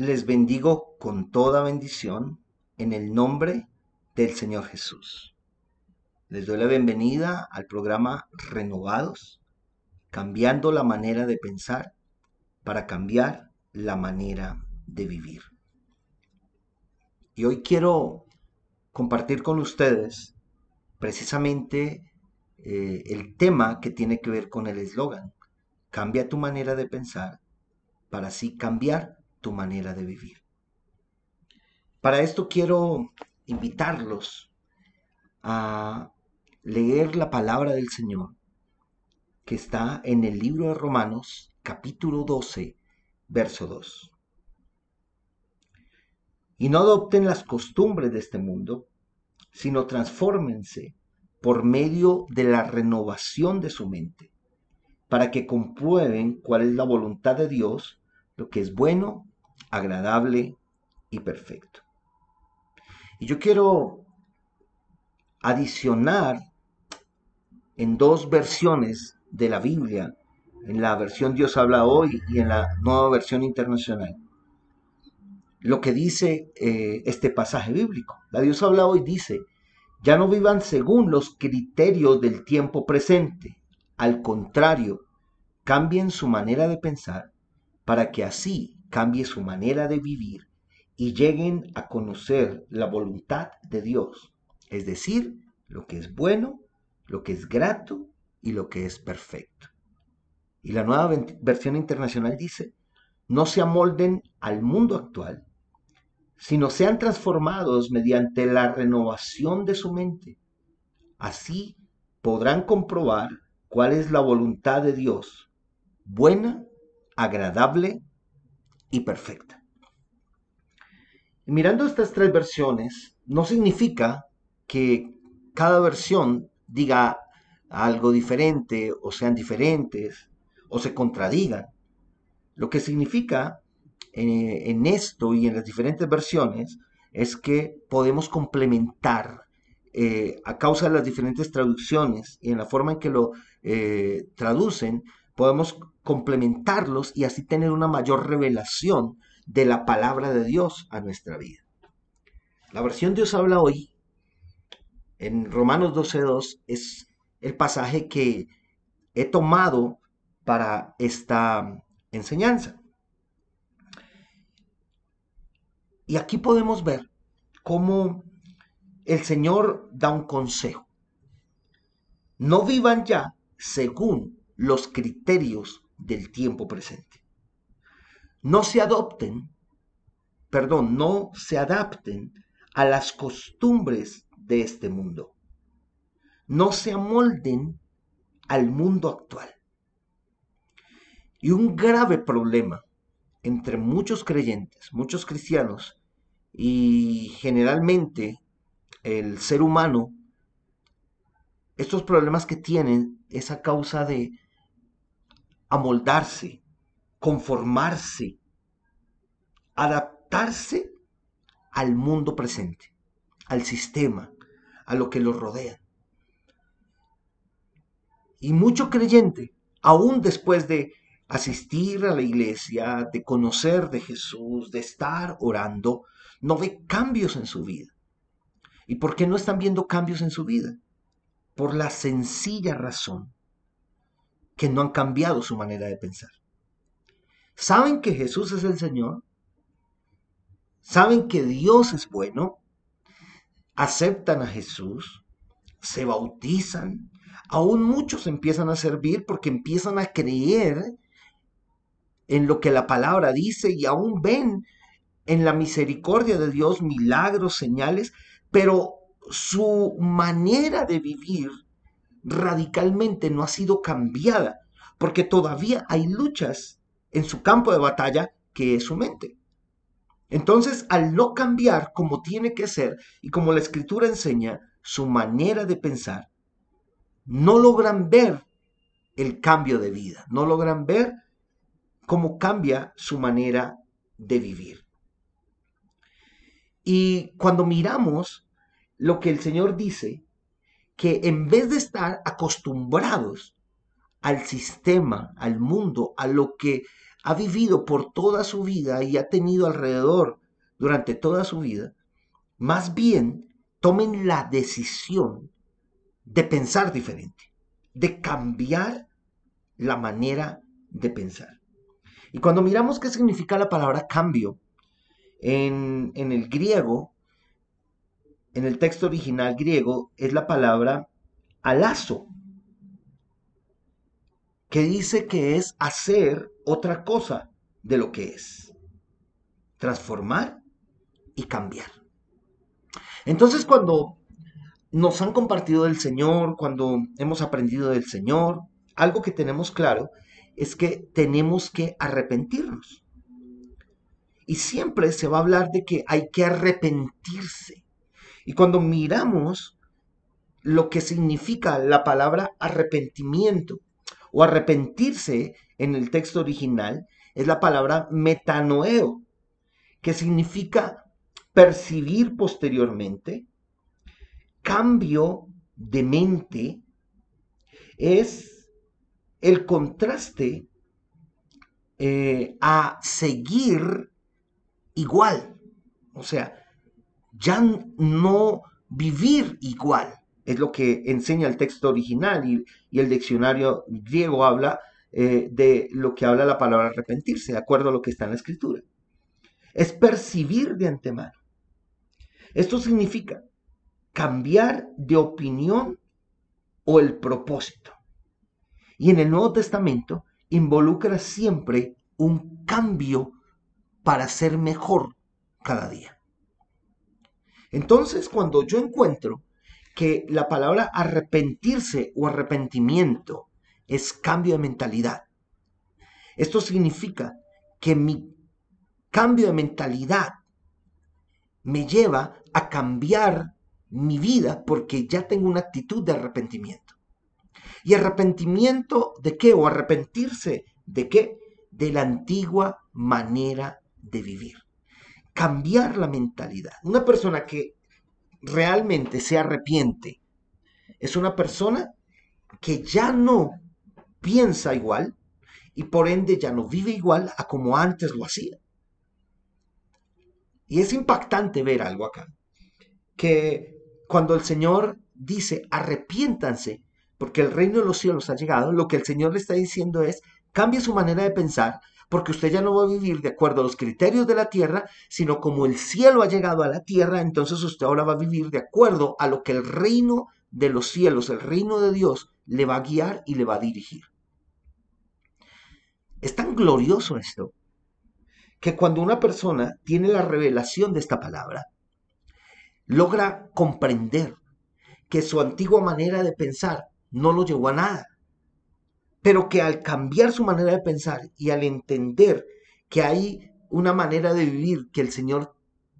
les bendigo con toda bendición en el nombre del Señor Jesús. Les doy la bienvenida al programa Renovados, cambiando la manera de pensar para cambiar la manera de vivir. Y hoy quiero compartir con ustedes precisamente eh, el tema que tiene que ver con el eslogan. Cambia tu manera de pensar para así cambiar tu manera de vivir. Para esto quiero invitarlos a leer la palabra del Señor que está en el libro de Romanos capítulo 12, verso 2. Y no adopten las costumbres de este mundo, sino transfórmense por medio de la renovación de su mente, para que comprueben cuál es la voluntad de Dios, lo que es bueno, agradable y perfecto. Y yo quiero adicionar en dos versiones de la Biblia, en la versión Dios habla hoy y en la nueva versión internacional, lo que dice eh, este pasaje bíblico. La Dios habla hoy dice, ya no vivan según los criterios del tiempo presente, al contrario, cambien su manera de pensar para que así cambie su manera de vivir y lleguen a conocer la voluntad de Dios, es decir, lo que es bueno, lo que es grato y lo que es perfecto. Y la nueva versión internacional dice, no se amolden al mundo actual, sino sean transformados mediante la renovación de su mente. Así podrán comprobar cuál es la voluntad de Dios, buena, agradable y perfecta. Mirando estas tres versiones, no significa que cada versión diga algo diferente o sean diferentes o se contradigan. Lo que significa eh, en esto y en las diferentes versiones es que podemos complementar eh, a causa de las diferentes traducciones y en la forma en que lo eh, traducen, podemos complementarlos y así tener una mayor revelación de la palabra de Dios a nuestra vida. La versión Dios habla hoy en Romanos 12.2 es el pasaje que he tomado para esta enseñanza. Y aquí podemos ver cómo el Señor da un consejo. No vivan ya según los criterios del tiempo presente. No se adopten, perdón, no se adapten a las costumbres de este mundo. No se amolden al mundo actual. Y un grave problema entre muchos creyentes, muchos cristianos, y generalmente el ser humano, estos problemas que tienen es a causa de amoldarse, conformarse, adaptarse al mundo presente, al sistema, a lo que los rodea. Y mucho creyente, aún después de asistir a la iglesia, de conocer de Jesús, de estar orando, no ve cambios en su vida. ¿Y por qué no están viendo cambios en su vida? Por la sencilla razón que no han cambiado su manera de pensar. ¿Saben que Jesús es el Señor? ¿Saben que Dios es bueno? ¿Aceptan a Jesús? ¿Se bautizan? Aún muchos empiezan a servir porque empiezan a creer en lo que la palabra dice y aún ven en la misericordia de Dios milagros, señales, pero su manera de vivir radicalmente no ha sido cambiada, porque todavía hay luchas en su campo de batalla que es su mente. Entonces, al no cambiar como tiene que ser y como la escritura enseña su manera de pensar, no logran ver el cambio de vida, no logran ver cómo cambia su manera de vivir. Y cuando miramos lo que el Señor dice, que en vez de estar acostumbrados al sistema, al mundo, a lo que ha vivido por toda su vida y ha tenido alrededor durante toda su vida, más bien tomen la decisión de pensar diferente, de cambiar la manera de pensar. Y cuando miramos qué significa la palabra cambio, en, en el griego, en el texto original griego, es la palabra alazo, que dice que es hacer otra cosa de lo que es. Transformar y cambiar. Entonces cuando nos han compartido del Señor, cuando hemos aprendido del Señor, algo que tenemos claro es que tenemos que arrepentirnos. Y siempre se va a hablar de que hay que arrepentirse. Y cuando miramos lo que significa la palabra arrepentimiento o arrepentirse en el texto original, es la palabra metanoeo, que significa percibir posteriormente, cambio de mente, es el contraste eh, a seguir igual. O sea, ya no vivir igual. Es lo que enseña el texto original y, el diccionario griego habla eh, de lo que habla la palabra arrepentirse, de acuerdo a lo que está en la escritura. Es percibir de antemano. Esto significa cambiar de opinión o el propósito. Y en el Nuevo Testamento involucra siempre un cambio para ser mejor cada día. Entonces, cuando yo encuentro que la palabra arrepentirse o arrepentimiento es cambio de mentalidad, esto significa que mi cambio de mentalidad me lleva a cambiar mi vida porque ya tengo una actitud de arrepentimiento. ¿Y arrepentimiento de qué? ¿O arrepentirse de qué? De la antigua manera de vivir. Cambiar la mentalidad. Una persona que realmente se arrepiente es una persona que ya no piensa igual y por ende ya no vive igual a como antes lo hacía. Y es impactante ver algo acá, que cuando el Señor dice arrepiéntanse, porque el reino de los cielos ha llegado, lo que el Señor le está diciendo es cambie su manera de pensar, porque usted ya no va a vivir de acuerdo a los criterios de la tierra, sino como el cielo ha llegado a la tierra, entonces usted ahora va a vivir de acuerdo a lo que el reino de los cielos, el reino de Dios, le va a guiar y le va a dirigir. Es tan glorioso esto que cuando una persona tiene la revelación de esta palabra, logra comprender que su antigua manera de pensar no lo llevó a nada, pero que al cambiar su manera de pensar y al entender que hay una manera de vivir que el Señor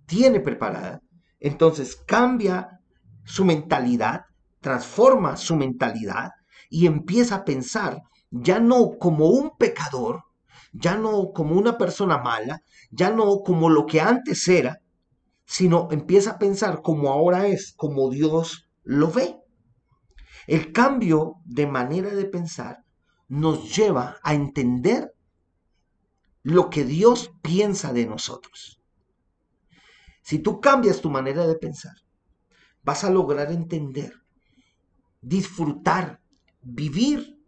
tiene preparada, entonces cambia su mentalidad, transforma su mentalidad y empieza a pensar ya no como un pecador, ya no como una persona mala, ya no como lo que antes era, sino empieza a pensar como ahora es, como Dios lo ve. El cambio de manera de pensar nos lleva a entender lo que Dios piensa de nosotros. Si tú cambias tu manera de pensar, vas a lograr entender, disfrutar, vivir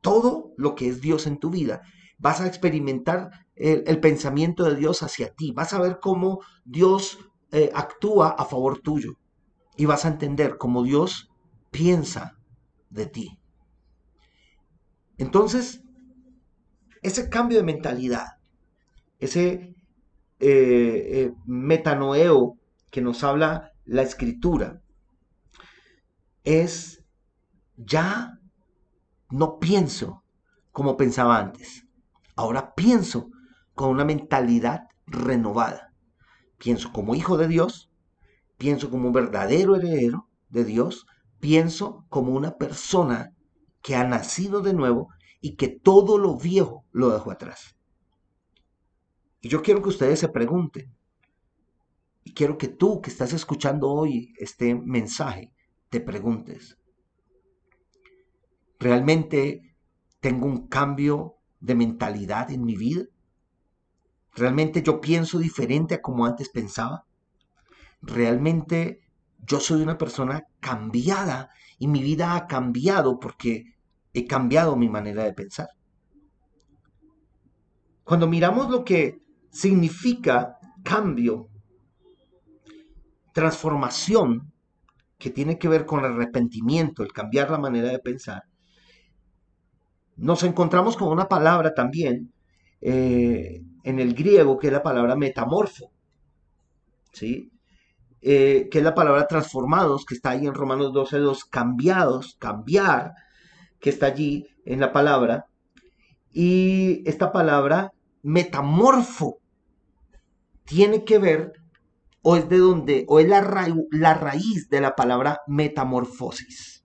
todo lo que es Dios en tu vida vas a experimentar el, pensamiento de Dios hacia ti, vas a ver cómo Dios eh, actúa a favor tuyo y vas a entender cómo Dios piensa de ti. Entonces, ese cambio de mentalidad, ese eh, eh, metanoeo que nos habla la escritura, es ya no pienso como pensaba antes. Ahora pienso con una mentalidad renovada. Pienso como hijo de Dios, pienso como un verdadero heredero de Dios, pienso como una persona que ha nacido de nuevo y que todo lo viejo lo dejó atrás. Y yo quiero que ustedes se pregunten, y quiero que tú que estás escuchando hoy este mensaje, te preguntes, ¿realmente tengo un cambio de mentalidad en mi vida? ¿Realmente yo pienso diferente a como antes pensaba? ¿Realmente yo soy una persona cambiada y mi vida ha cambiado porque he cambiado mi manera de pensar? Cuando miramos lo que significa cambio, transformación, que tiene que ver con el arrepentimiento, el cambiar la manera de pensar, nos encontramos con una palabra también eh, en el griego que es la palabra metamorfo, ¿sí? Eh, que es la palabra transformados, que está ahí en Romanos 12.2, cambiados, cambiar, que está allí en la palabra. Y esta palabra metamorfo tiene que ver, o es de donde, o es la, la raíz de la palabra metamorfosis.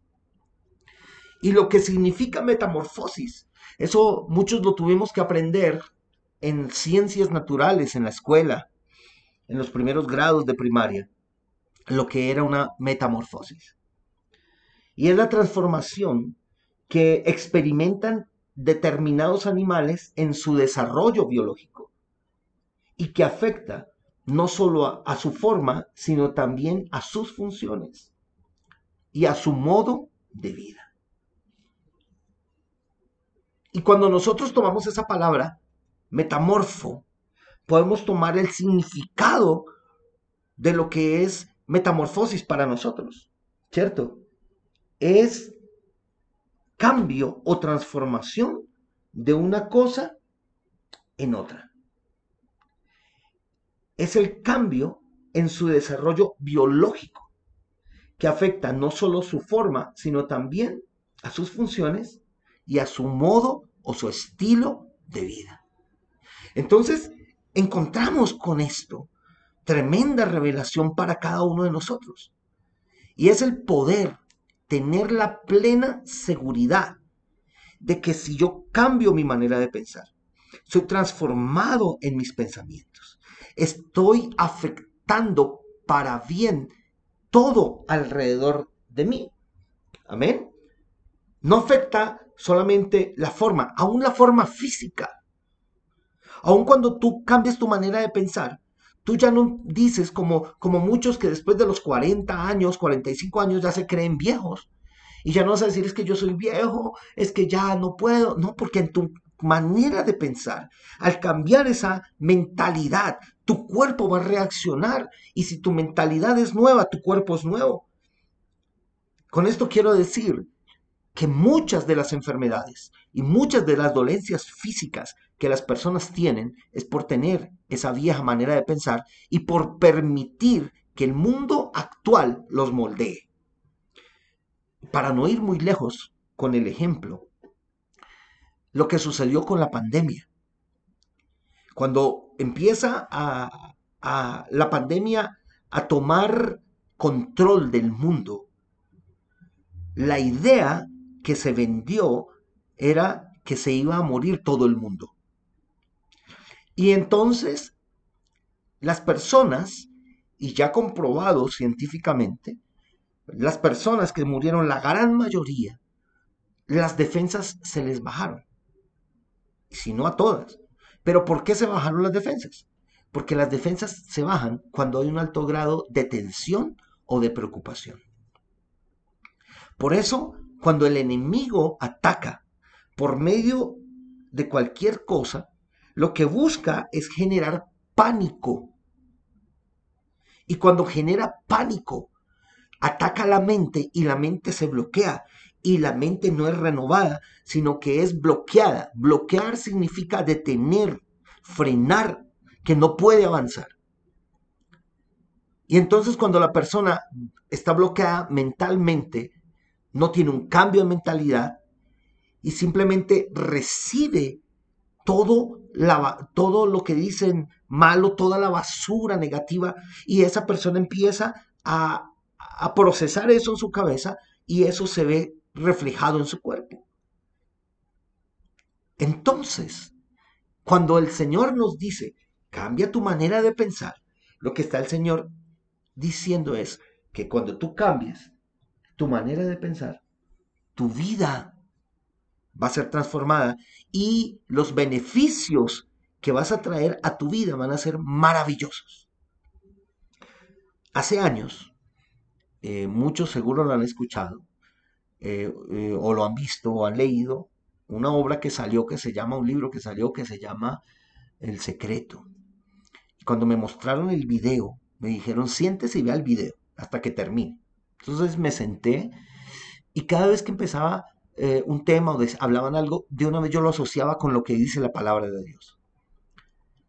Y lo que significa metamorfosis, eso muchos lo tuvimos que aprender en ciencias naturales, en la escuela, en los primeros grados de primaria, lo que era una metamorfosis. Y es la transformación que experimentan determinados animales en su desarrollo biológico y que afecta no solo a, su forma, sino también a sus funciones y a su modo de vida. Y cuando nosotros tomamos esa palabra, metamorfo, podemos tomar el significado de lo que es metamorfosis para nosotros, ¿cierto? Es cambio o transformación de una cosa en otra. Es el cambio en su desarrollo biológico, que afecta no solo su forma, sino también a sus funciones y a su modo o su estilo de vida. Entonces, encontramos con esto tremenda revelación para cada uno de nosotros. Y es el poder tener la plena seguridad de que si yo cambio mi manera de pensar, soy transformado en mis pensamientos, estoy afectando para bien todo alrededor de mí. Amén. No afecta solamente la forma, aún la forma física. Aún cuando tú cambias tu manera de pensar, tú ya no dices como, como muchos que después de los 40 años, 45 años ya se creen viejos. Y ya no vas a decir es que yo soy viejo, es que ya no puedo. No, porque en tu manera de pensar, al cambiar esa mentalidad, tu cuerpo va a reaccionar. Y si tu mentalidad es nueva, tu cuerpo es nuevo. Con esto quiero decir que muchas de las enfermedades y muchas de las dolencias físicas que las personas tienen es por tener esa vieja manera de pensar y por permitir que el mundo actual los moldee. Para no ir muy lejos con el ejemplo, lo que sucedió con la pandemia. Cuando empieza a, a la pandemia a tomar control del mundo, la idea que se vendió era que se iba a morir todo el mundo. Y entonces las personas, y ya comprobado científicamente, las personas que murieron, la gran mayoría, las defensas se les bajaron. Si no a todas. Pero ¿por qué se bajaron las defensas? Porque las defensas se bajan cuando hay un alto grado de tensión o de preocupación. Por eso cuando el enemigo ataca por medio de cualquier cosa, lo que busca es generar pánico. Y cuando genera pánico, ataca la mente y la mente se bloquea. Y la mente no es renovada, sino que es bloqueada. Bloquear significa detener, frenar, que no puede avanzar. Y entonces cuando la persona está bloqueada mentalmente, no tiene un cambio de mentalidad y simplemente recibe todo, todo lo que dicen malo, toda la basura negativa y esa persona empieza a, a procesar eso en su cabeza y eso se ve reflejado en su cuerpo. Entonces, cuando el Señor nos dice, cambia tu manera de pensar, lo que está el Señor diciendo es que cuando tú cambies tu manera de pensar, tu vida va a ser transformada y los beneficios que vas a traer a tu vida van a ser maravillosos. Hace años, eh, muchos seguro lo han escuchado, eh, eh, o lo han visto o han leído, una obra que salió que se llama, un libro que salió que se llama El Secreto. Y cuando me mostraron el video, me dijeron, siéntese y vea el video hasta que termine. Entonces me senté y cada vez que empezaba un tema o hablaban algo, de una vez yo lo asociaba con lo que dice la palabra de Dios.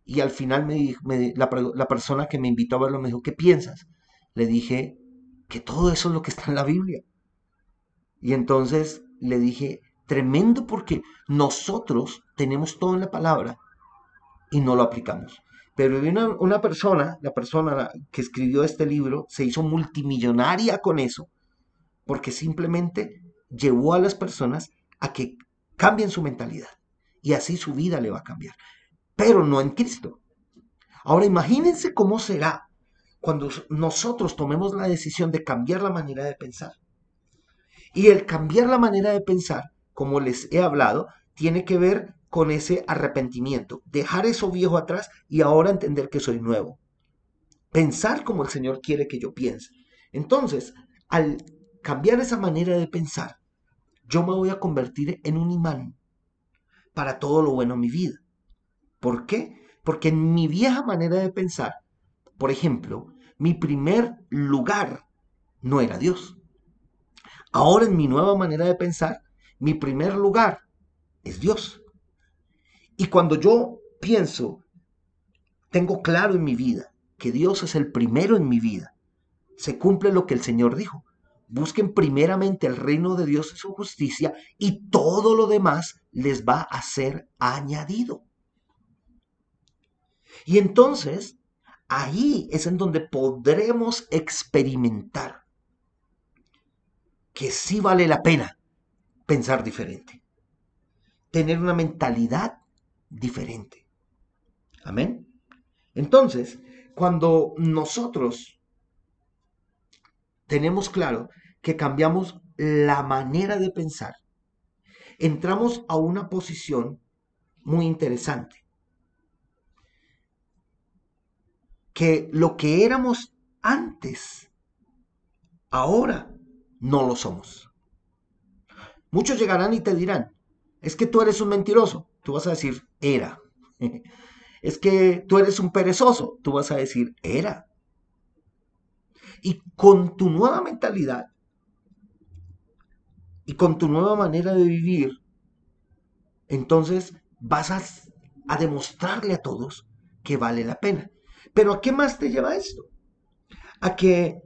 Y al final me, la, la, persona que me invitó a verlo me dijo, ¿qué piensas? Le dije que todo eso es lo que está en la Biblia. Y entonces le dije, tremendo porque nosotros tenemos todo en la palabra y no lo aplicamos. Pero una, una persona, la persona que escribió este libro, se hizo multimillonaria con eso, porque simplemente llevó a las personas a que cambien su mentalidad y así su vida le va a cambiar, pero no en Cristo. Ahora imagínense cómo será cuando nosotros tomemos la decisión de cambiar la manera de pensar. Y el cambiar la manera de pensar, como les he hablado, tiene que ver con ese arrepentimiento, dejar eso viejo atrás y ahora entender que soy nuevo. Pensar como el Señor quiere que yo piense. Entonces, al cambiar esa manera de pensar, yo me voy a convertir en un imán para todo lo bueno en mi vida. ¿Por qué? Porque en mi vieja manera de pensar, por ejemplo, mi primer lugar no era Dios. Ahora en mi nueva manera de pensar, mi primer lugar es Dios. Y cuando yo pienso, tengo claro en mi vida que Dios es el primero en mi vida, se cumple lo que el Señor dijo. Busquen primeramente el reino de Dios y su justicia y todo lo demás les va a ser añadido. Y entonces, ahí es en donde podremos experimentar que sí vale la pena pensar diferente, tener una mentalidad diferente. Amén. Entonces, cuando nosotros tenemos claro que cambiamos la manera de pensar, entramos a una posición muy interesante. Que lo que éramos antes, ahora no lo somos. Muchos llegarán y te dirán, es que tú eres un mentiroso. Tú vas a decir, era. es que tú eres un perezoso. Tú vas a decir, era. Y con tu nueva mentalidad y con tu nueva manera de vivir, entonces vas a, demostrarle a todos que vale la pena. Pero ¿a qué más te lleva esto? A que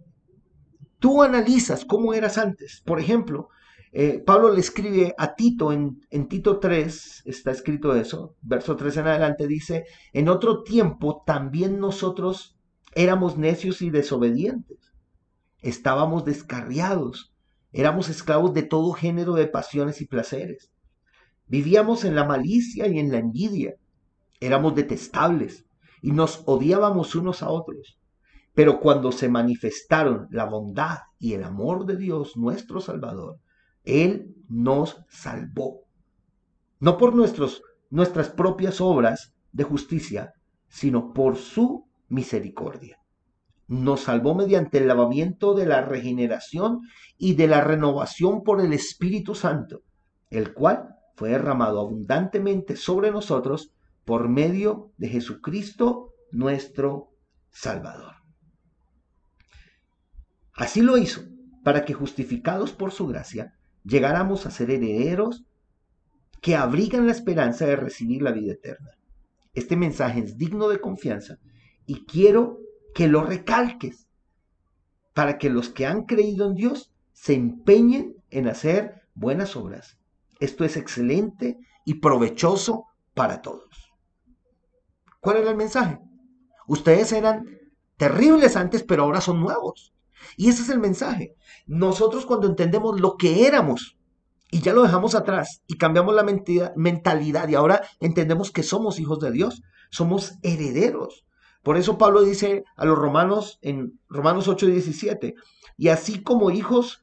tú analizas cómo eras antes. Por ejemplo, eh, Pablo le escribe a Tito en, en, Tito 3, está escrito eso, verso 3 en adelante, dice, en otro tiempo también nosotros éramos necios y desobedientes, estábamos descarriados, éramos esclavos de todo género de pasiones y placeres, vivíamos en la malicia y en la envidia, éramos detestables y nos odiábamos unos a otros. Pero cuando se manifestaron la bondad y el amor de Dios, nuestro Salvador, Él nos salvó. No por nuestros, nuestras propias obras de justicia, sino por su misericordia. Nos salvó mediante el lavamiento de la regeneración y de la renovación por el Espíritu Santo, el cual fue derramado abundantemente sobre nosotros por medio de Jesucristo nuestro Salvador. Así lo hizo, para que justificados por su gracia, llegáramos a ser herederos que abrigan la esperanza de recibir la vida eterna. Este mensaje es digno de confianza y quiero que lo recalques para que los que han creído en Dios se empeñen en hacer buenas obras. Esto es excelente y provechoso para todos. ¿Cuál era el mensaje? Ustedes eran terribles antes, pero ahora son nuevos. Y ese es el mensaje. Nosotros cuando entendemos lo que éramos y ya lo dejamos atrás y cambiamos la mentalidad y ahora entendemos que somos hijos de Dios, somos herederos. Por eso Pablo dice a los romanos en Romanos 8, 17, y así como hijos,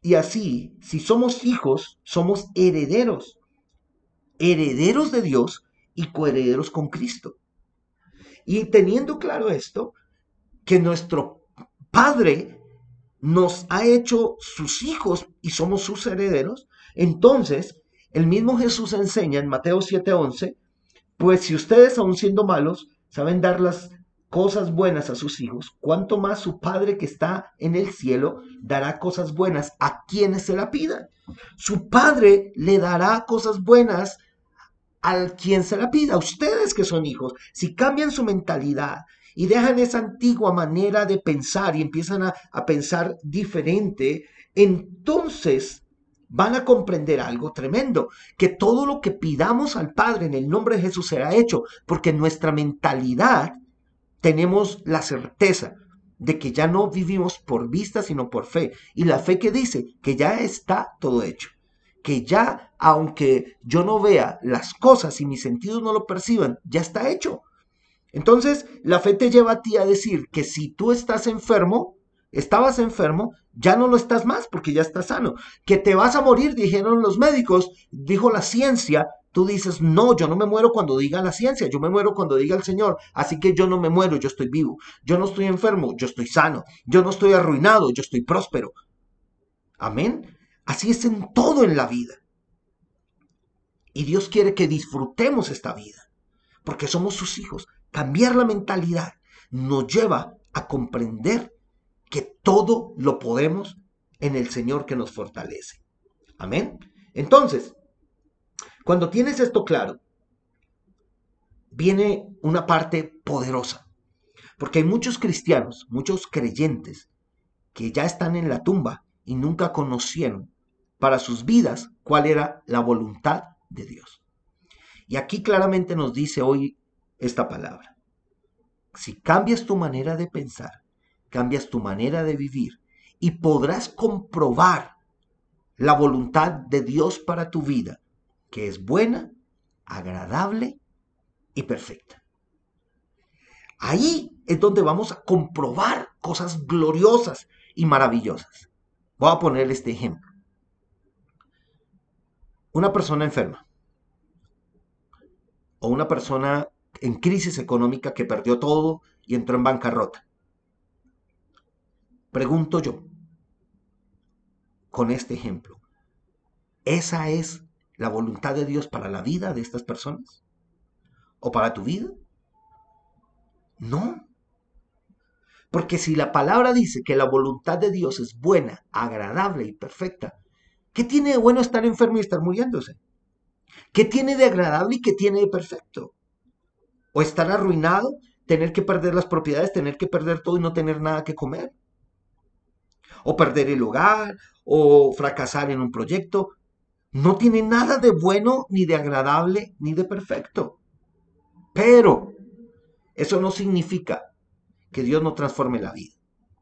Y así, si somos hijos, somos herederos. Herederos de Dios y coherederos con Cristo. Y teniendo claro esto, que nuestro Padre nos ha hecho sus hijos y somos sus herederos, entonces el mismo Jesús enseña en Mateo 7:11, pues si ustedes aun siendo malos saben dar las cosas buenas a sus hijos, cuanto más su Padre que está en el cielo dará cosas buenas a quienes se la pidan. Su Padre le dará cosas buenas al quien se la pida. Ustedes que son hijos, si cambian su mentalidad y dejan esa antigua manera de pensar y empiezan a, a pensar diferente, entonces van a comprender algo tremendo, que todo lo que pidamos al Padre en el nombre de Jesús será hecho, porque nuestra mentalidad tenemos la certeza de que ya no vivimos por vista, sino por fe. Y la fe que dice que ya está todo hecho. Que ya, aunque yo no vea las cosas y mis sentidos no lo perciban, ya está hecho. Entonces, la fe te lleva a ti a decir que si tú estás enfermo, estabas enfermo, ya no lo estás más porque ya estás sano. Que te vas a morir, dijeron los médicos, dijo la ciencia, Tú dices, no, yo no me muero cuando diga la ciencia, yo me muero cuando diga el Señor. Así que yo no me muero, yo estoy vivo. Yo no estoy enfermo, yo estoy sano. Yo no estoy arruinado, yo estoy próspero. Amén. Así es en todo en la vida. Y Dios quiere que disfrutemos esta vida, porque somos sus hijos. Cambiar la mentalidad nos lleva a comprender que todo lo podemos en el Señor que nos fortalece. Amén. Entonces, cuando tienes esto claro, viene una parte poderosa. Porque hay muchos cristianos, muchos creyentes, que ya están en la tumba y nunca conocieron para sus vidas cuál era la voluntad de Dios. Y aquí claramente nos dice hoy esta palabra. Si cambias tu manera de pensar, cambias tu manera de vivir y podrás comprobar la voluntad de Dios para tu vida, que es buena, agradable y perfecta. Ahí es donde vamos a comprobar cosas gloriosas y maravillosas. Voy a poner este ejemplo. Una persona enferma o una persona en crisis económica que perdió todo y entró en bancarrota. Pregunto yo, con este ejemplo, ¿esa es la voluntad de Dios para la vida de estas personas? ¿O para tu vida? No. Porque si la palabra dice que la voluntad de Dios es buena, agradable y perfecta, ¿qué tiene de bueno estar enfermo y estar muriéndose? ¿Qué tiene de agradable y qué tiene de perfecto? ¿O estar arruinado, tener que perder las propiedades, tener que perder todo y no tener nada que comer? ¿O perder el hogar? ¿O fracasar en un proyecto? no tiene nada de bueno, ni de agradable, ni de perfecto. Pero eso no significa que Dios no transforme la vida.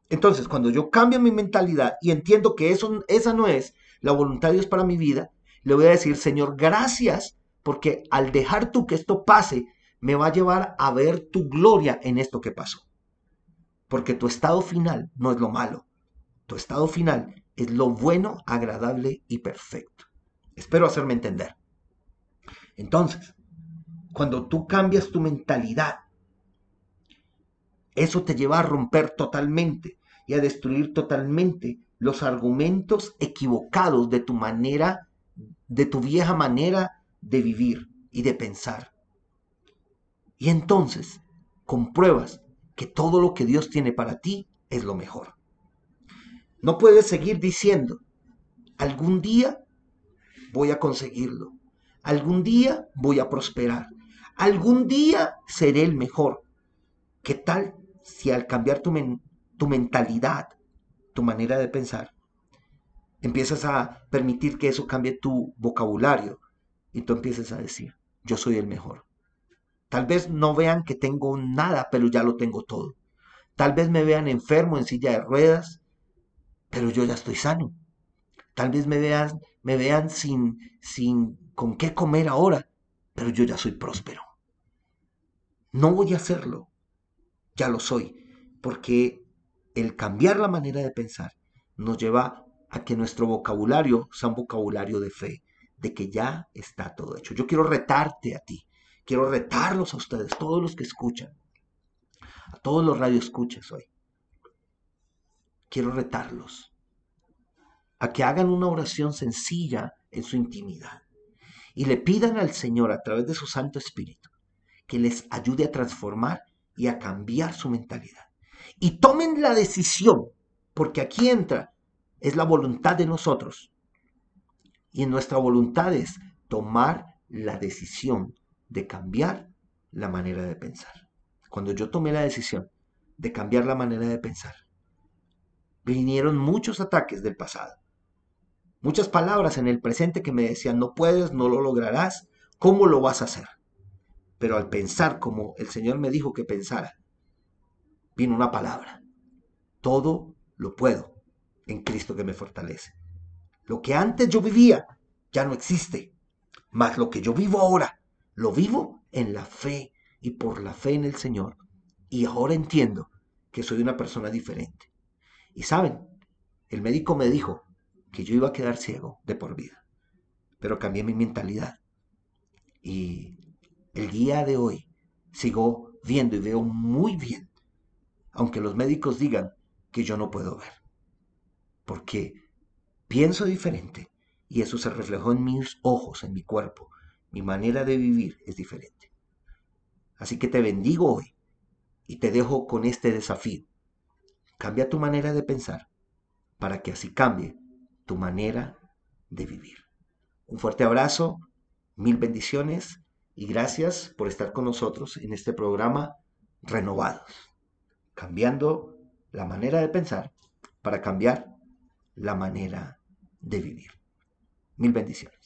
Entonces, cuando yo cambio mi mentalidad y entiendo que eso, esa no es la voluntad de Dios para mi vida, le voy a decir, Señor, gracias, porque al dejar tú que esto pase, me va a llevar a ver tu gloria en esto que pasó. Porque tu estado final no es lo malo. Tu estado final es lo bueno, agradable y perfecto. Espero hacerme entender. Entonces, cuando tú cambias tu mentalidad, eso te lleva a romper totalmente y a destruir totalmente los argumentos equivocados de tu manera, de tu vieja manera de vivir y de pensar. Y entonces compruebas que todo lo que Dios tiene para ti es lo mejor. No puedes seguir diciendo, algún día voy a conseguirlo. Algún día voy a prosperar. Algún día seré el mejor. ¿Qué tal si al cambiar tu, tu mentalidad, tu manera de pensar, empiezas a permitir que eso cambie tu vocabulario y tú empieces a decir, yo soy el mejor? Tal vez no vean que tengo nada, pero ya lo tengo todo. Tal vez me vean enfermo en silla de ruedas, pero yo ya estoy sano. Tal vez me vean me vean sin, sin con qué comer ahora, pero yo ya soy próspero. No voy a hacerlo, ya lo soy, porque el cambiar la manera de pensar nos lleva a que nuestro vocabulario sea un vocabulario de fe, de que ya está todo hecho. Yo quiero retarte a ti, quiero retarlos a ustedes, todos los que escuchan, a todos los radioescuchas hoy. Quiero retarlos a que hagan una oración sencilla en su intimidad y le pidan al Señor a través de su Santo Espíritu que les ayude a transformar y a cambiar su mentalidad. Y tomen la decisión, porque aquí entra, es la voluntad de nosotros. Y en nuestra voluntad es tomar la decisión de cambiar la manera de pensar. Cuando yo tomé la decisión de cambiar la manera de pensar, vinieron muchos ataques del pasado muchas palabras en el presente que me decían, no puedes, no lo lograrás, ¿cómo lo vas a hacer? Pero al pensar como el Señor me dijo que pensara, vino una palabra, todo lo puedo en Cristo que me fortalece. Lo que antes yo vivía ya no existe, mas lo que yo vivo ahora, lo vivo en la fe y por la fe en el Señor. Y ahora entiendo que soy una persona diferente. Y saben, el médico me dijo, que yo iba a quedar ciego de por vida. Pero cambié mi mentalidad. Y el día de hoy sigo viendo y veo muy bien, aunque los médicos digan que yo no puedo ver. Porque pienso diferente y eso se reflejó en mis ojos, en mi cuerpo. Mi manera de vivir es diferente. Así que te bendigo hoy y te dejo con este desafío. Cambia tu manera de pensar para que así cambie tu manera de vivir. Un fuerte abrazo, mil bendiciones y gracias por estar con nosotros en este programa Renovados, cambiando la manera de pensar para cambiar la manera de vivir. Mil bendiciones.